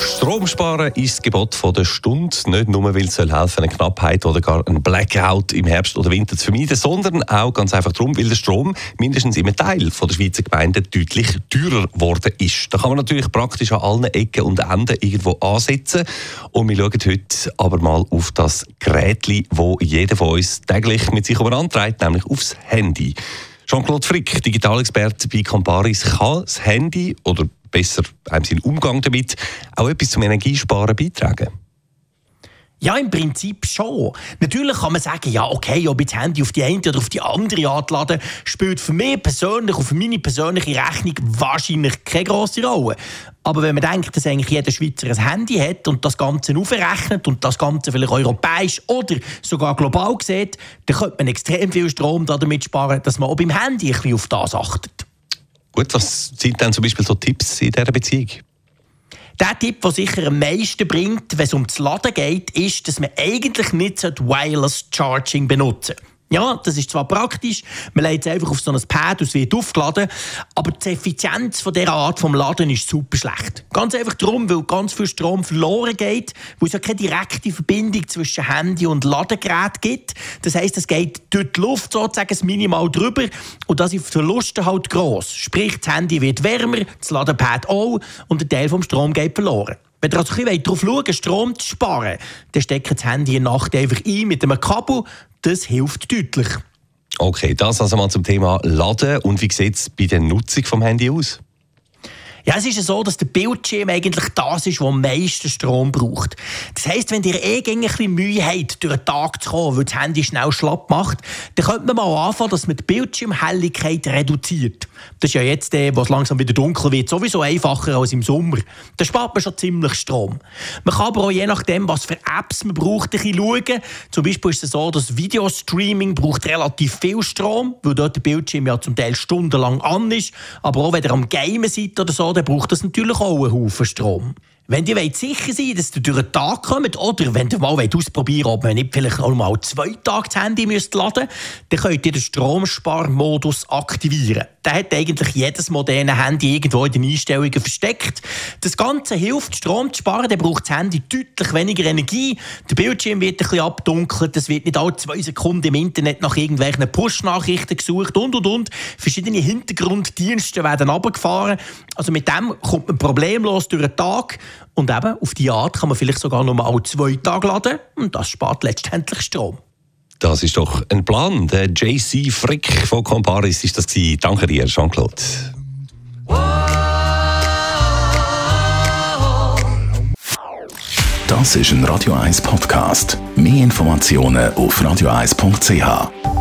Strom sparen ist das Gebot von der Stunde. Nicht nur, weil es helfen, eine Knappheit oder gar ein Blackout im Herbst oder Winter zu vermeiden, sondern auch ganz einfach darum, weil der Strom mindestens im Teil von der Schweizer Gemeinden deutlich teurer geworden ist. Da kann man natürlich praktisch an allen Ecken und Enden irgendwo ansetzen. Und wir schauen heute aber mal auf das Gerät, das jeder von uns täglich mit sich überantreibt, nämlich aufs Handy. Jean-Claude Frick, Digitalexperte bei Comparis, kann das Handy oder besser einem seinen Umgang damit auch etwas zum Energiesparen beitragen? Ja, im Prinzip schon. Natürlich kann man sagen, ja, okay, ob ich das Handy auf die eine oder auf die andere Art laden, spielt für mich persönlich und für meine persönliche Rechnung wahrscheinlich keine grosse Rolle. Aber wenn man denkt, dass eigentlich jeder Schweizer ein Handy hat und das Ganze aufrechnet und das Ganze vielleicht europäisch oder sogar global sieht, dann könnte man extrem viel Strom damit sparen, dass man auch beim Handy ein bisschen auf das achtet. Gut, was sind denn zum Beispiel so Tipps in dieser Beziehung? Der Tipp, der sicher am meisten bringt, wenn es um das Laden geht, ist, dass man eigentlich nicht Wireless Charging benutzen sollte. Ja, das ist zwar praktisch, man legt es einfach auf so ein Pad und es wird aufgeladen, aber die Effizienz von dieser Art vom Laden ist super schlecht. Ganz einfach darum, weil ganz viel Strom verloren geht, weil es ja keine direkte Verbindung zwischen Handy und Ladegerät gibt. Das heißt, es geht durch die Luft sozusagen minimal drüber und das die Verluste halt gross. Sprich, das Handy wird wärmer, das Ladepad auch und ein Teil vom Strom geht verloren. Wenn ihr also ein darauf schauen Strom zu sparen, dann steckt das Handy in Nacht einfach ein mit einem Kabel. Das hilft deutlich. Okay, das also mal zum Thema Laden. Und wie sieht es bei der Nutzung vom Handy aus? Ja, es ist ja so, dass der Bildschirm eigentlich das ist, was am meisten Strom braucht. Das heisst, wenn ihr eh ein bisschen Mühe habt, durch den Tag zu kommen, weil das Handy schnell schlapp macht, dann könnte man mal anfangen, dass man die Bildschirmhelligkeit reduziert. Das ist ja jetzt, wo es langsam wieder dunkel wird, sowieso einfacher als im Sommer. Da spart man schon ziemlich Strom. Man kann aber auch je nachdem, was für Apps man braucht, ein bisschen schauen. Zum Beispiel ist es so, dass Videostreaming braucht relativ viel Strom, weil dort der Bildschirm ja zum Teil stundenlang an ist. Aber auch wenn ihr am Gamen seid oder so, dann braucht das natürlich auch einen Haufen Strom. Wenn ihr sicher sein dass ihr durch den Tag kommt oder wenn ihr mal ausprobieren wollt, ob man nicht vielleicht auch mal zwei Tage das Handy müsst laden dann könnt ihr den Stromsparmodus aktivieren. Der hat eigentlich jedes moderne Handy irgendwo in den Einstellungen versteckt. Das Ganze hilft, Strom zu sparen. Dann braucht das Handy deutlich weniger Energie. Der Bildschirm wird ein bisschen abdunkelt. Es wird nicht alle zwei Sekunden im Internet nach irgendwelchen Push-Nachrichten gesucht und, und, und. Verschiedene Hintergrunddienste werden abgefahren. Also mit dem kommt man problemlos durch den Tag. Und eben, auf die Art kann man vielleicht sogar nur mal zwei Tage laden. Und das spart letztendlich Strom. Das ist doch ein Plan. Der JC Frick von Comparis ist das gewesen. Danke dir, Jean-Claude. Das ist ein Radio 1 Podcast. Mehr Informationen auf radio1.ch.